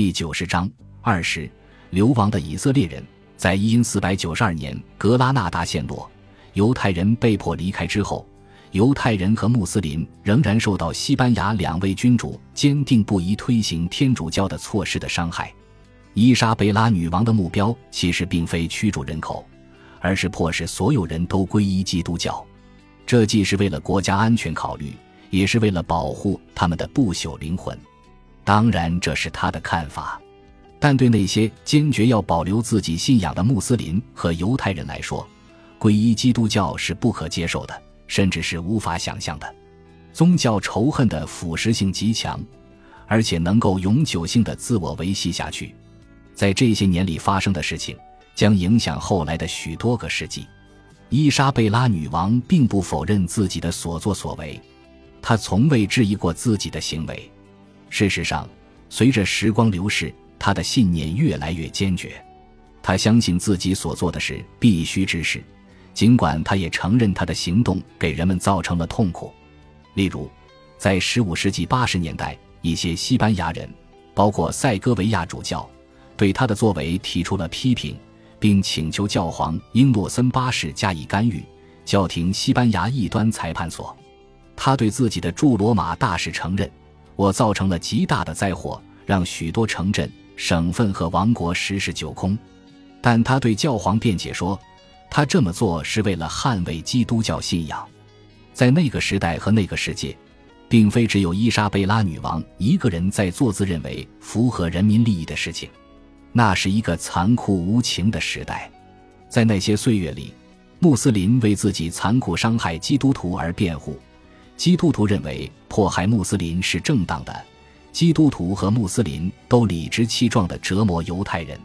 第九十章二十流亡的以色列人，在一因四百九十二年格拉纳达陷落，犹太人被迫离开之后，犹太人和穆斯林仍然受到西班牙两位君主坚定不移推行天主教的措施的伤害。伊莎贝拉女王的目标其实并非驱逐人口，而是迫使所有人都皈依基督教。这既是为了国家安全考虑，也是为了保护他们的不朽灵魂。当然，这是他的看法，但对那些坚决要保留自己信仰的穆斯林和犹太人来说，皈依基督教是不可接受的，甚至是无法想象的。宗教仇恨的腐蚀性极强，而且能够永久性的自我维系下去。在这些年里发生的事情，将影响后来的许多个世纪。伊莎贝拉女王并不否认自己的所作所为，她从未质疑过自己的行为。事实上，随着时光流逝，他的信念越来越坚决。他相信自己所做的是必须之事，尽管他也承认他的行动给人们造成了痛苦。例如，在15世纪80年代，一些西班牙人，包括塞戈维亚主教，对他的作为提出了批评，并请求教皇英诺森八世加以干预，叫停西班牙异端裁判所。他对自己的驻罗马大使承认。我造成了极大的灾祸，让许多城镇、省份和王国十室九空。但他对教皇辩解说，他这么做是为了捍卫基督教信仰。在那个时代和那个世界，并非只有伊莎贝拉女王一个人在做自认为符合人民利益的事情。那是一个残酷无情的时代。在那些岁月里，穆斯林为自己残酷伤害基督徒而辩护。基督徒认为迫害穆斯林是正当的，基督徒和穆斯林都理直气壮地折磨犹太人。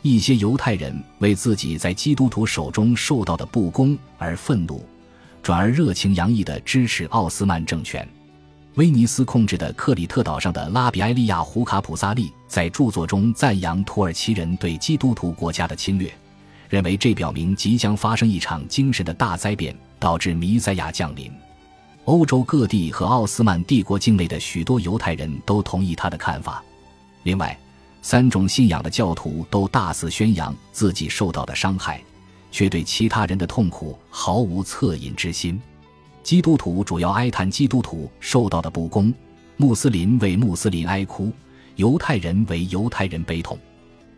一些犹太人为自己在基督徒手中受到的不公而愤怒，转而热情洋溢地支持奥斯曼政权。威尼斯控制的克里特岛上的拉比埃利亚·胡卡普萨利在著作中赞扬土耳其人对基督徒国家的侵略，认为这表明即将发生一场精神的大灾变，导致弥赛亚降临。欧洲各地和奥斯曼帝国境内的许多犹太人都同意他的看法。另外，三种信仰的教徒都大肆宣扬自己受到的伤害，却对其他人的痛苦毫无恻隐之心。基督徒主要哀叹基督徒受到的不公，穆斯林为穆斯林哀哭，犹太人为犹太人悲痛。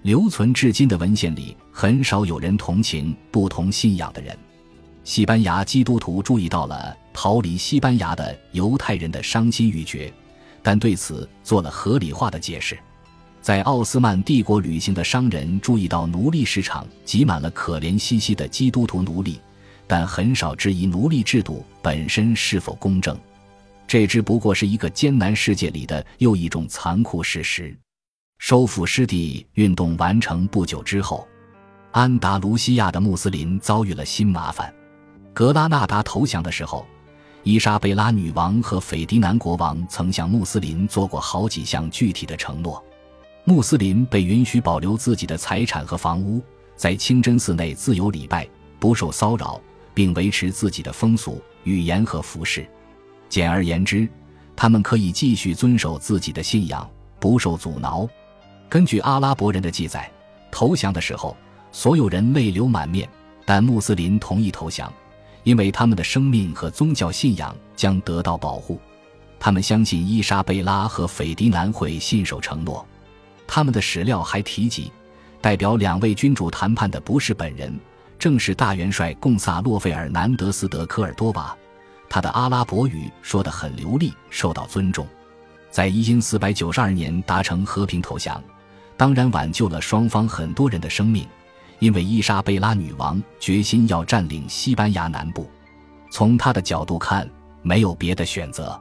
留存至今的文献里，很少有人同情不同信仰的人。西班牙基督徒注意到了逃离西班牙的犹太人的伤心欲绝，但对此做了合理化的解释。在奥斯曼帝国旅行的商人注意到奴隶市场挤满了可怜兮兮的基督徒奴隶，但很少质疑奴隶制度本身是否公正。这只不过是一个艰难世界里的又一种残酷事实。收复失地运动完成不久之后，安达卢西亚的穆斯林遭遇了新麻烦。格拉纳达投降的时候，伊莎贝拉女王和斐迪南国王曾向穆斯林做过好几项具体的承诺。穆斯林被允许保留自己的财产和房屋，在清真寺内自由礼拜，不受骚扰，并维持自己的风俗、语言和服饰。简而言之，他们可以继续遵守自己的信仰，不受阻挠。根据阿拉伯人的记载，投降的时候，所有人泪流满面，但穆斯林同意投降。因为他们的生命和宗教信仰将得到保护，他们相信伊莎贝拉和斐迪南会信守承诺。他们的史料还提及，代表两位君主谈判的不是本人，正是大元帅贡萨洛·费尔南德斯·德科尔多瓦。他的阿拉伯语说得很流利，受到尊重。在一因四百九十二年达成和平投降，当然挽救了双方很多人的生命。因为伊莎贝拉女王决心要占领西班牙南部，从她的角度看，没有别的选择。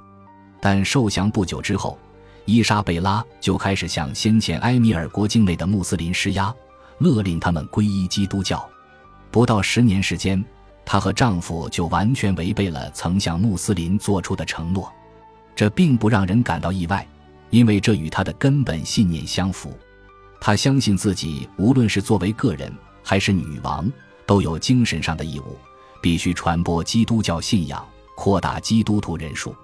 但受降不久之后，伊莎贝拉就开始向先前埃米尔国境内的穆斯林施压，勒令他们皈依基督教。不到十年时间，她和丈夫就完全违背了曾向穆斯林做出的承诺。这并不让人感到意外，因为这与她的根本信念相符。他相信自己，无论是作为个人。还是女王都有精神上的义务，必须传播基督教信仰，扩大基督徒人数。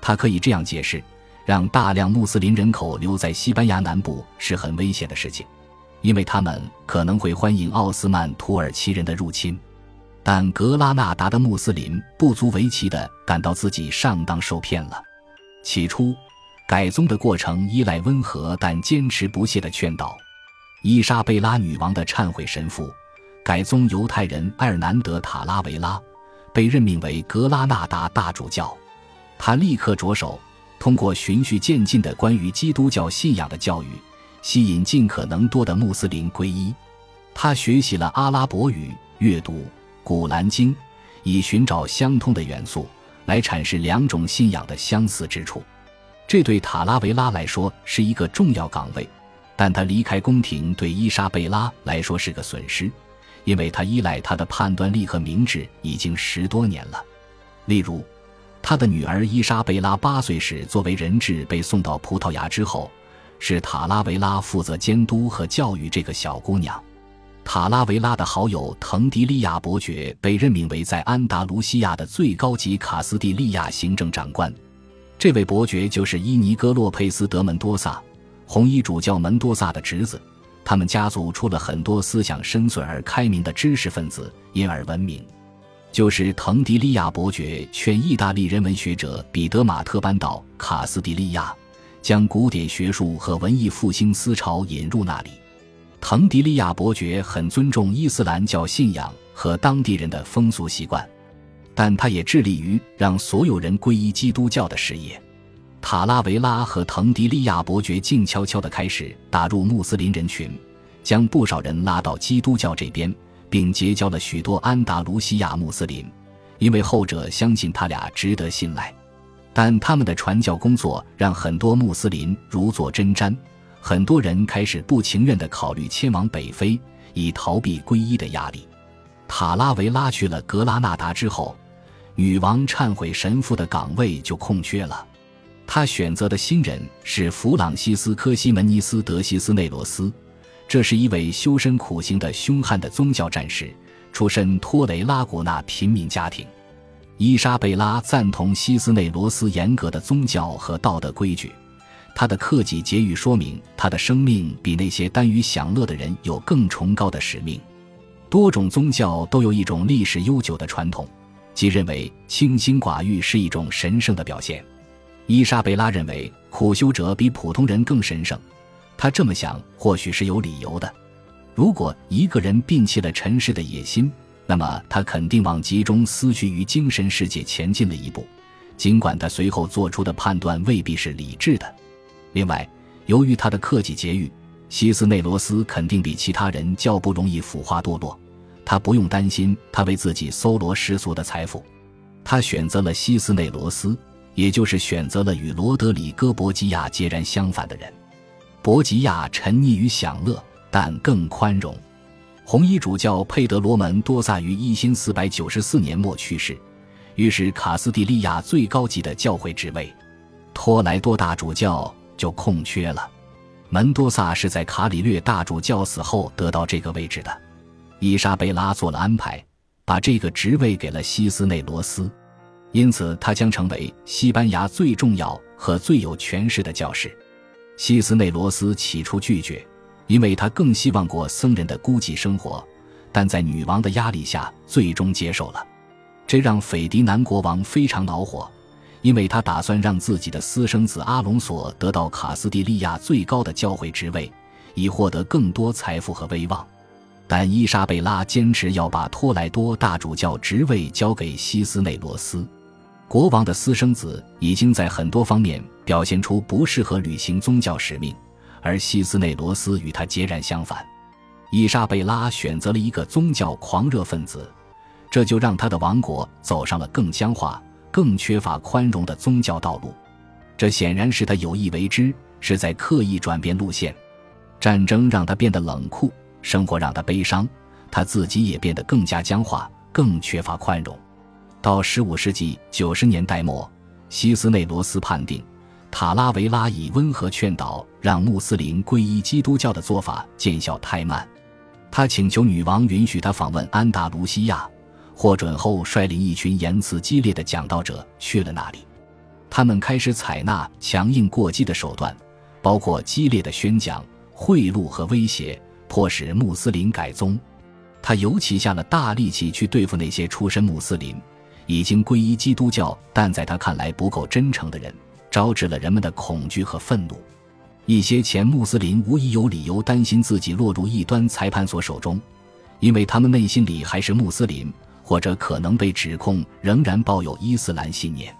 他可以这样解释：让大量穆斯林人口留在西班牙南部是很危险的事情，因为他们可能会欢迎奥斯曼土耳其人的入侵。但格拉纳达的穆斯林不足为奇地感到自己上当受骗了。起初，改宗的过程依赖温和但坚持不懈的劝导。伊莎贝拉女王的忏悔神父，改宗犹太人埃尔南德·塔拉维拉，被任命为格拉纳达大主教。他立刻着手。通过循序渐进的关于基督教信仰的教育，吸引尽可能多的穆斯林皈依。他学习了阿拉伯语，阅读《古兰经》，以寻找相通的元素，来阐释两种信仰的相似之处。这对塔拉维拉来说是一个重要岗位，但他离开宫廷对伊莎贝拉来说是个损失，因为他依赖他的判断力和明智已经十多年了。例如。他的女儿伊莎贝拉八岁时作为人质被送到葡萄牙之后，是塔拉维拉负责监督和教育这个小姑娘。塔拉维拉的好友滕迪利亚伯爵被任命为在安达卢西亚的最高级卡斯蒂利亚行政长官。这位伯爵就是伊尼戈洛佩斯德门多萨，红衣主教门多萨的侄子。他们家族出了很多思想深邃而开明的知识分子，因而闻名。就是滕迪利亚伯爵劝意大利人文学者彼得马特搬到卡斯蒂利亚，将古典学术和文艺复兴思潮引入那里。滕迪利亚伯爵很尊重伊斯兰教信仰和当地人的风俗习惯，但他也致力于让所有人皈依基督教的事业。塔拉维拉和滕迪利亚伯爵静悄悄地开始打入穆斯林人群，将不少人拉到基督教这边。并结交了许多安达卢西亚穆斯林，因为后者相信他俩值得信赖。但他们的传教工作让很多穆斯林如坐针毡，很多人开始不情愿地考虑迁往北非，以逃避皈依的压力。塔拉维拉去了格拉纳达之后，女王忏悔神父的岗位就空缺了。他选择的新人是弗朗西斯科·西门尼斯·德西斯内罗斯。这是一位修身苦行的凶悍的宗教战士，出身托雷拉古纳贫民家庭。伊莎贝拉赞同西斯内罗斯严格的宗教和道德规矩，他的克己节欲说明他的生命比那些耽于享乐的人有更崇高的使命。多种宗教都有一种历史悠久的传统，即认为清心寡欲是一种神圣的表现。伊莎贝拉认为苦修者比普通人更神圣。他这么想，或许是有理由的。如果一个人摒弃了尘世的野心，那么他肯定往集中思绪于精神世界前进了一步，尽管他随后做出的判断未必是理智的。另外，由于他的克己节欲，西斯内罗斯肯定比其他人较不容易腐化堕落。他不用担心他为自己搜罗世俗的财富。他选择了西斯内罗斯，也就是选择了与罗德里戈·博吉亚截然相反的人。博吉亚沉溺于享乐，但更宽容。红衣主教佩德罗门多萨于一千四百九十四年末去世，于是卡斯蒂利亚最高级的教会职位——托莱多大主教就空缺了。门多萨是在卡里略大主教死后得到这个位置的。伊莎贝拉做了安排，把这个职位给了西斯内罗斯，因此他将成为西班牙最重要和最有权势的教士。西斯内罗斯起初拒绝，因为他更希望过僧人的孤寂生活，但在女王的压力下，最终接受了。这让斐迪南国王非常恼火，因为他打算让自己的私生子阿隆索得到卡斯蒂利亚最高的教会职位，以获得更多财富和威望。但伊莎贝拉坚持要把托莱多大主教职位交给西斯内罗斯。国王的私生子已经在很多方面表现出不适合履行宗教使命，而西斯内罗斯与他截然相反。伊莎贝拉选择了一个宗教狂热分子，这就让他的王国走上了更僵化、更缺乏宽容的宗教道路。这显然是他有意为之，是在刻意转变路线。战争让他变得冷酷，生活让他悲伤，他自己也变得更加僵化，更缺乏宽容。到十五世纪九十年代末，西斯内罗斯判定塔拉维拉以温和劝导让穆斯林皈依基督教的做法见效太慢，他请求女王允许他访问安达卢西亚，获准后率领一群言辞激烈的讲道者去了那里。他们开始采纳强硬过激的手段，包括激烈的宣讲、贿赂和威胁，迫使穆斯林改宗。他尤其下了大力气去对付那些出身穆斯林、已经皈依基督教但在他看来不够真诚的人，招致了人们的恐惧和愤怒。一些前穆斯林无疑有理由担心自己落入异端裁判所手中，因为他们内心里还是穆斯林，或者可能被指控仍然抱有伊斯兰信念。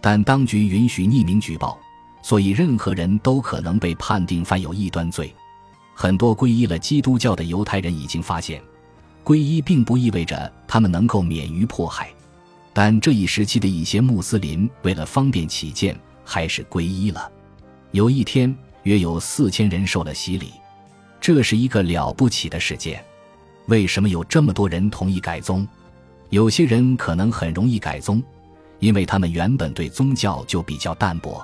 但当局允许匿名举报，所以任何人都可能被判定犯有异端罪。很多皈依了基督教的犹太人已经发现，皈依并不意味着他们能够免于迫害。但这一时期的一些穆斯林为了方便起见，还是皈依了。有一天，约有四千人受了洗礼，这是一个了不起的事件。为什么有这么多人同意改宗？有些人可能很容易改宗。因为他们原本对宗教就比较淡薄，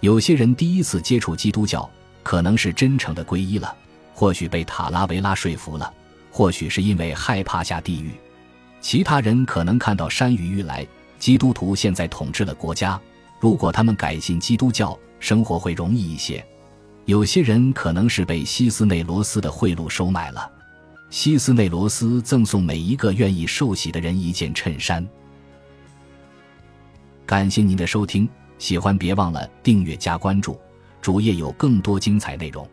有些人第一次接触基督教，可能是真诚的皈依了，或许被塔拉维拉说服了，或许是因为害怕下地狱。其他人可能看到山雨欲来，基督徒现在统治了国家，如果他们改信基督教，生活会容易一些。有些人可能是被西斯内罗斯的贿赂收买了，西斯内罗斯赠送每一个愿意受洗的人一件衬衫。感谢您的收听，喜欢别忘了订阅加关注，主页有更多精彩内容。